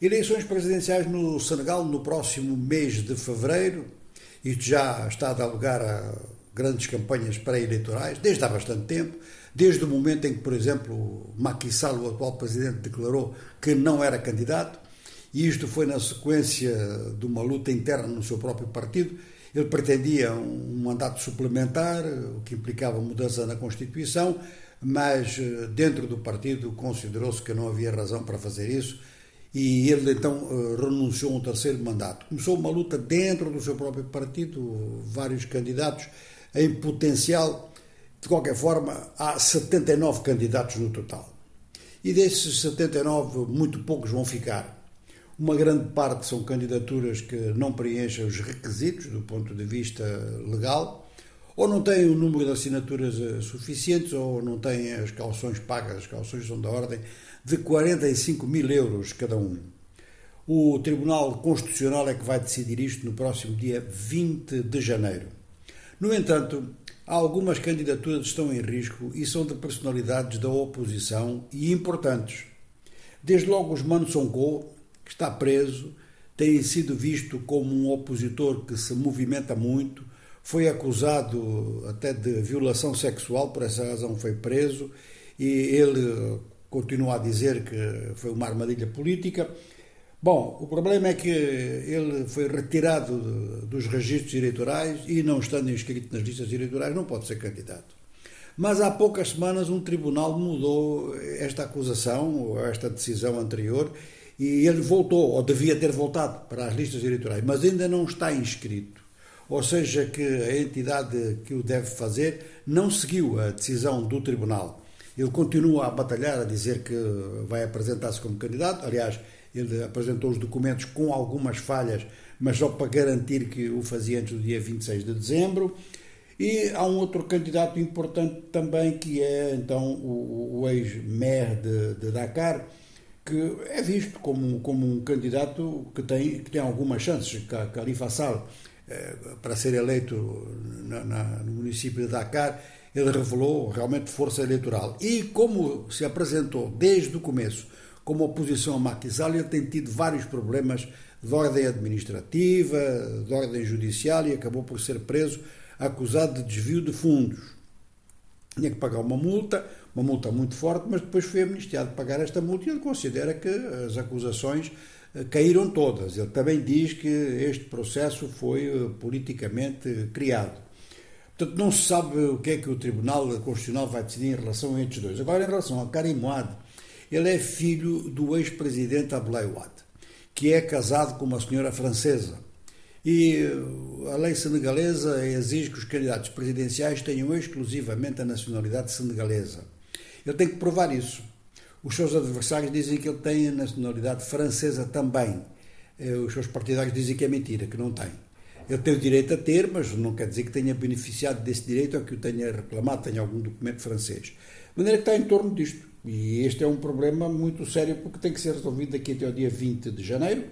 Eleições presidenciais no Senegal no próximo mês de fevereiro. Isto já está a dar lugar a grandes campanhas pré-eleitorais, desde há bastante tempo. Desde o momento em que, por exemplo, Macky Sall, o atual presidente, declarou que não era candidato. E isto foi na sequência de uma luta interna no seu próprio partido. Ele pretendia um mandato suplementar, o que implicava mudança na Constituição, mas eh, dentro do partido considerou-se que não havia razão para fazer isso e ele então eh, renunciou a um terceiro mandato. Começou uma luta dentro do seu próprio partido, vários candidatos em potencial. De qualquer forma, há 79 candidatos no total. E desses 79, muito poucos vão ficar. Uma grande parte são candidaturas que não preenchem os requisitos do ponto de vista legal, ou não têm o número de assinaturas eh, suficientes, ou não têm as calções pagas. As calções são da ordem de 45 mil euros cada um. O Tribunal Constitucional é que vai decidir isto no próximo dia 20 de janeiro. No entanto, algumas candidaturas estão em risco e são de personalidades da oposição e importantes. Desde logo Osmano Sonko, que está preso, tem sido visto como um opositor que se movimenta muito, foi acusado até de violação sexual, por essa razão foi preso, e ele continua a dizer que foi uma armadilha política. Bom, o problema é que ele foi retirado dos registros eleitorais e, não estando inscrito nas listas eleitorais, não pode ser candidato. Mas há poucas semanas um tribunal mudou esta acusação, ou esta decisão anterior, e ele voltou, ou devia ter voltado, para as listas eleitorais, mas ainda não está inscrito. Ou seja, que a entidade que o deve fazer não seguiu a decisão do tribunal. Ele continua a batalhar, a dizer que vai apresentar-se como candidato. Aliás, ele apresentou os documentos com algumas falhas, mas só para garantir que o fazia antes do dia 26 de dezembro. E há um outro candidato importante também, que é então o, o ex-maire de, de, Dakar, que é visto como, como um candidato que tem, que tem algumas chances. Khalifa Sall, eh, para ser eleito na, na, no município de Dakar, ele revelou realmente força eleitoral. E como se apresentou desde o começo como oposição a Macky Sall, ele tem tido vários problemas de ordem administrativa, de ordem judicial e acabou por ser preso acusado de desvio de fundos. Tinha que pagar uma multa, uma multa muito forte, mas depois foi amnistiado de pagar esta multa e ele considera que as acusações eh, caíram todas. Ele também diz que este processo foi eh, politicamente criado. Portanto, não se sabe o que é que o Tribunal Constitucional vai decidir em relação a estes dois. Agora, em relação a Karim Moad, ele é filho do ex-presidente Abdoulaye Wade, que é casado com uma senhora francesa. E a lei senegalesa exige que os candidatos presidenciais tenham exclusivamente a nacionalidade senegalesa. Ele tem que provar isso. Os seus adversários dizem que ele tem a nacionalidade francesa também. Eh, os seus partidários dizem que é mentira, que não tem. Ele tem o direito a ter, mas não quer dizer que tenha beneficiado desse direito ou que o tenha reclamado, tenha algum documento francês. De maneira que está em torno disto. E este é um problema muito sério porque tem que ser resolvido daqui até o dia 20 de janeiro.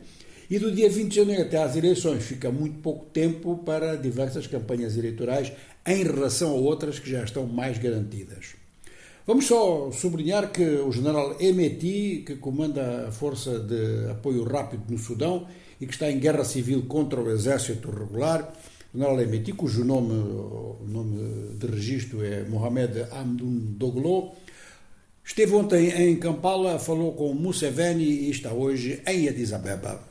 E do dia 20 de janeiro até às eleições fica muito pouco tempo para diversas campanhas eleitorais em relação a outras que já estão mais garantidas. Vamos só sublinhar que o general Emeti, que comanda a força de apoio rápido no Sudão, e que está em guerra civil contra o exército regular, o general Emeti, cujo nome, nome de registro é Mohamed Hamdoun Doglo, esteve ontem em Kampala, falou com Museveni e está hoje em Addis Abeba.